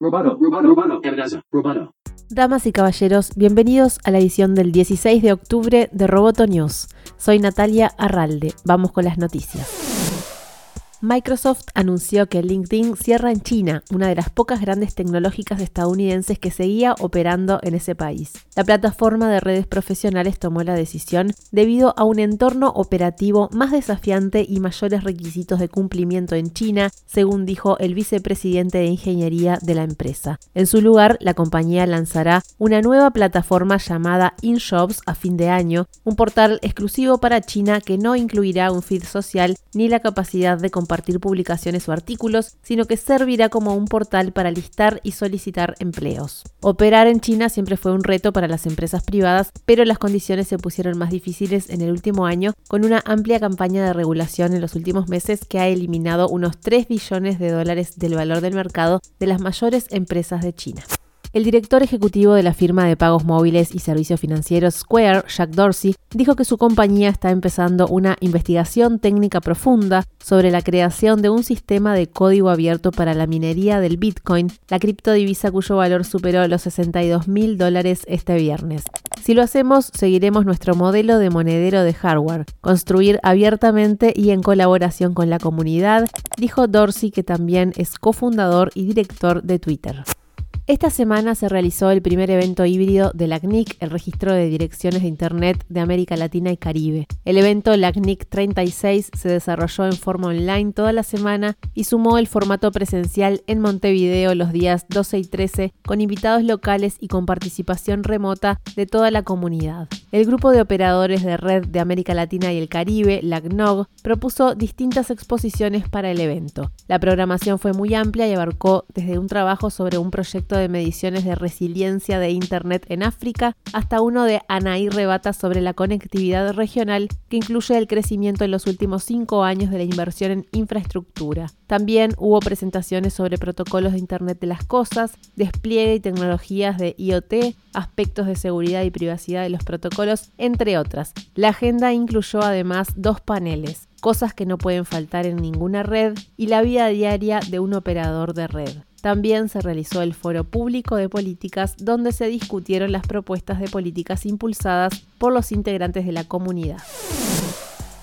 Roboto, amenaza, roboto. Damas y caballeros, bienvenidos a la edición del 16 de octubre de Roboto News. Soy Natalia Arralde. Vamos con las noticias. Microsoft anunció que LinkedIn cierra en China, una de las pocas grandes tecnológicas estadounidenses que seguía operando en ese país. La plataforma de redes profesionales tomó la decisión debido a un entorno operativo más desafiante y mayores requisitos de cumplimiento en China, según dijo el vicepresidente de ingeniería de la empresa. En su lugar, la compañía lanzará una nueva plataforma llamada InShops a fin de año, un portal exclusivo para China que no incluirá un feed social ni la capacidad de compartir compartir publicaciones o artículos, sino que servirá como un portal para listar y solicitar empleos. Operar en China siempre fue un reto para las empresas privadas, pero las condiciones se pusieron más difíciles en el último año con una amplia campaña de regulación en los últimos meses que ha eliminado unos 3 billones de dólares del valor del mercado de las mayores empresas de China. El director ejecutivo de la firma de pagos móviles y servicios financieros Square, Jack Dorsey, dijo que su compañía está empezando una investigación técnica profunda sobre la creación de un sistema de código abierto para la minería del Bitcoin, la criptodivisa cuyo valor superó los 62 mil dólares este viernes. Si lo hacemos, seguiremos nuestro modelo de monedero de hardware, construir abiertamente y en colaboración con la comunidad, dijo Dorsey, que también es cofundador y director de Twitter. Esta semana se realizó el primer evento híbrido de la CNIC, el registro de direcciones de Internet de América Latina y Caribe. El evento LACNIC 36 se desarrolló en forma online toda la semana y sumó el formato presencial en Montevideo los días 12 y 13 con invitados locales y con participación remota de toda la comunidad. El grupo de operadores de red de América Latina y el Caribe, LACNOG, propuso distintas exposiciones para el evento. La programación fue muy amplia y abarcó desde un trabajo sobre un proyecto de mediciones de resiliencia de Internet en África, hasta uno de Anaí Rebata sobre la conectividad regional, que incluye el crecimiento en los últimos cinco años de la inversión en infraestructura. También hubo presentaciones sobre protocolos de Internet de las Cosas, despliegue y tecnologías de IoT, aspectos de seguridad y privacidad de los protocolos, entre otras. La agenda incluyó además dos paneles, cosas que no pueden faltar en ninguna red y la vida diaria de un operador de red. También se realizó el foro público de políticas donde se discutieron las propuestas de políticas impulsadas por los integrantes de la comunidad.